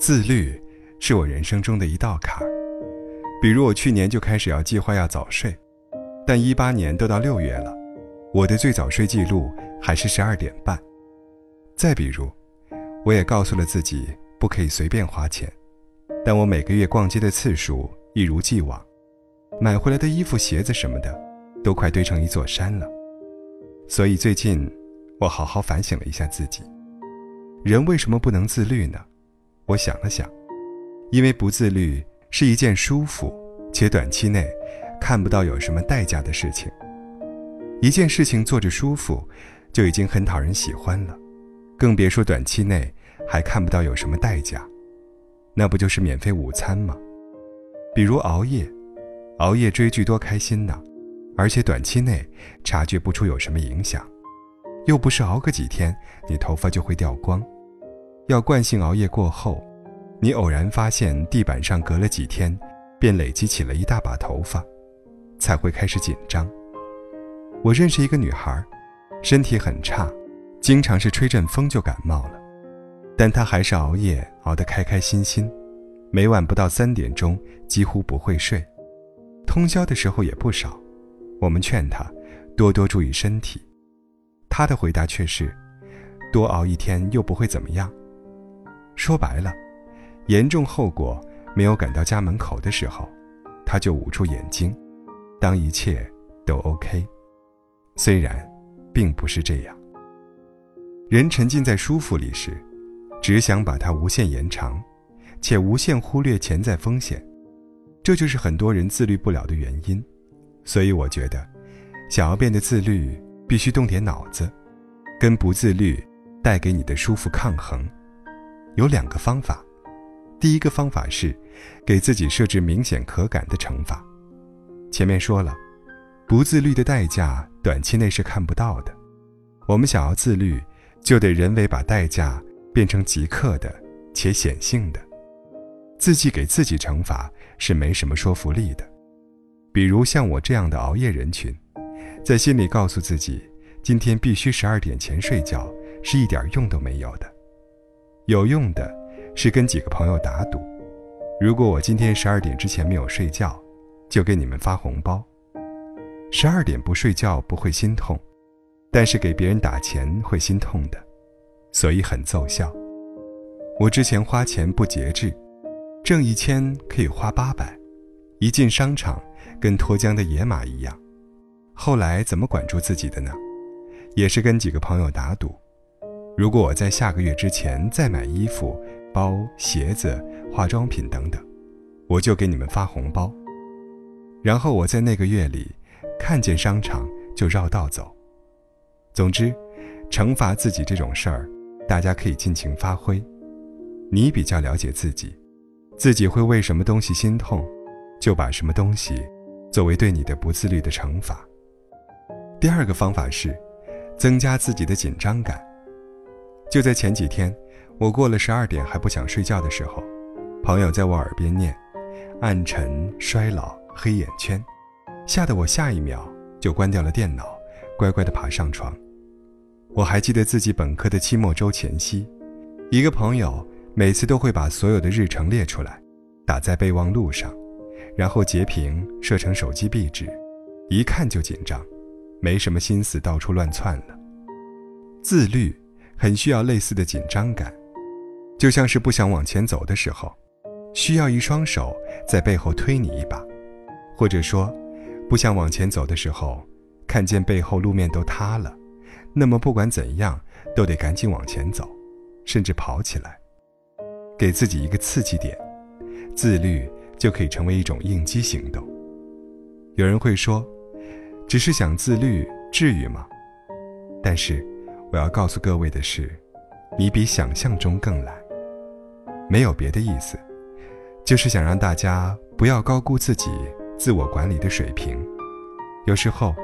自律是我人生中的一道坎。比如我去年就开始要计划要早睡，但一八年都到六月了，我的最早睡记录还是十二点半。再比如，我也告诉了自己不可以随便花钱，但我每个月逛街的次数一如既往，买回来的衣服、鞋子什么的，都快堆成一座山了。所以最近，我好好反省了一下自己，人为什么不能自律呢？我想了想，因为不自律。是一件舒服且短期内看不到有什么代价的事情。一件事情做着舒服，就已经很讨人喜欢了，更别说短期内还看不到有什么代价，那不就是免费午餐吗？比如熬夜，熬夜追剧多开心呢，而且短期内察觉不出有什么影响，又不是熬个几天你头发就会掉光，要惯性熬夜过后。你偶然发现地板上隔了几天，便累积起了一大把头发，才会开始紧张。我认识一个女孩，身体很差，经常是吹阵风就感冒了，但她还是熬夜熬得开开心心，每晚不到三点钟几乎不会睡，通宵的时候也不少。我们劝她多多注意身体，她的回答却是：多熬一天又不会怎么样。说白了。严重后果没有赶到家门口的时候，他就捂住眼睛，当一切都 OK。虽然，并不是这样。人沉浸在舒服里时，只想把它无限延长，且无限忽略潜在风险，这就是很多人自律不了的原因。所以，我觉得，想要变得自律，必须动点脑子，跟不自律带给你的舒服抗衡。有两个方法。第一个方法是，给自己设置明显可感的惩罚。前面说了，不自律的代价短期内是看不到的。我们想要自律，就得人为把代价变成即刻的且显性的。自己给自己惩罚是没什么说服力的。比如像我这样的熬夜人群，在心里告诉自己，今天必须十二点前睡觉，是一点用都没有的。有用的。是跟几个朋友打赌，如果我今天十二点之前没有睡觉，就给你们发红包。十二点不睡觉不会心痛，但是给别人打钱会心痛的，所以很奏效。我之前花钱不节制，挣一千可以花八百，一进商场跟脱缰的野马一样。后来怎么管住自己的呢？也是跟几个朋友打赌，如果我在下个月之前再买衣服。包、鞋子、化妆品等等，我就给你们发红包。然后我在那个月里，看见商场就绕道走。总之，惩罚自己这种事儿，大家可以尽情发挥。你比较了解自己，自己会为什么东西心痛，就把什么东西作为对你的不自律的惩罚。第二个方法是，增加自己的紧张感。就在前几天。我过了十二点还不想睡觉的时候，朋友在我耳边念“暗沉、衰老、黑眼圈”，吓得我下一秒就关掉了电脑，乖乖地爬上床。我还记得自己本科的期末周前夕，一个朋友每次都会把所有的日程列出来，打在备忘录上，然后截屏设成手机壁纸，一看就紧张，没什么心思到处乱窜了。自律很需要类似的紧张感。就像是不想往前走的时候，需要一双手在背后推你一把；或者说，不想往前走的时候，看见背后路面都塌了，那么不管怎样都得赶紧往前走，甚至跑起来，给自己一个刺激点，自律就可以成为一种应激行动。有人会说，只是想自律，至于吗？但是，我要告诉各位的是，你比想象中更懒。没有别的意思，就是想让大家不要高估自己自我管理的水平。有时候，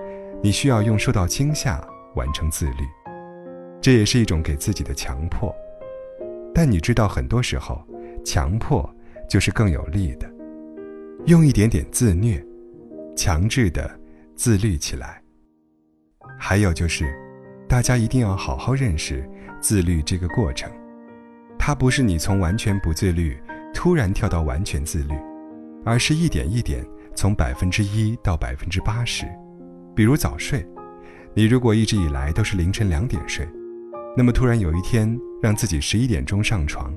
你需要用受到惊吓完成自律，这也是一种给自己的强迫。但你知道，很多时候，强迫就是更有利的。用一点点自虐，强制的自律起来。还有就是，大家一定要好好认识自律这个过程。它不是你从完全不自律突然跳到完全自律，而是一点一点从百分之一到百分之八十。比如早睡，你如果一直以来都是凌晨两点睡，那么突然有一天让自己十一点钟上床，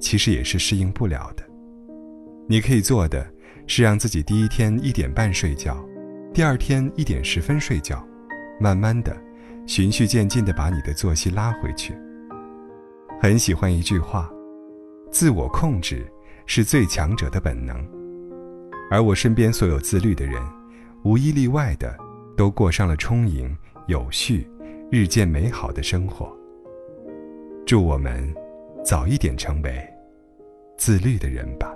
其实也是适应不了的。你可以做的是让自己第一天一点半睡觉，第二天一点十分睡觉，慢慢的。循序渐进地把你的作息拉回去。很喜欢一句话：“自我控制是最强者的本能。”而我身边所有自律的人，无一例外的都过上了充盈、有序、日渐美好的生活。祝我们早一点成为自律的人吧。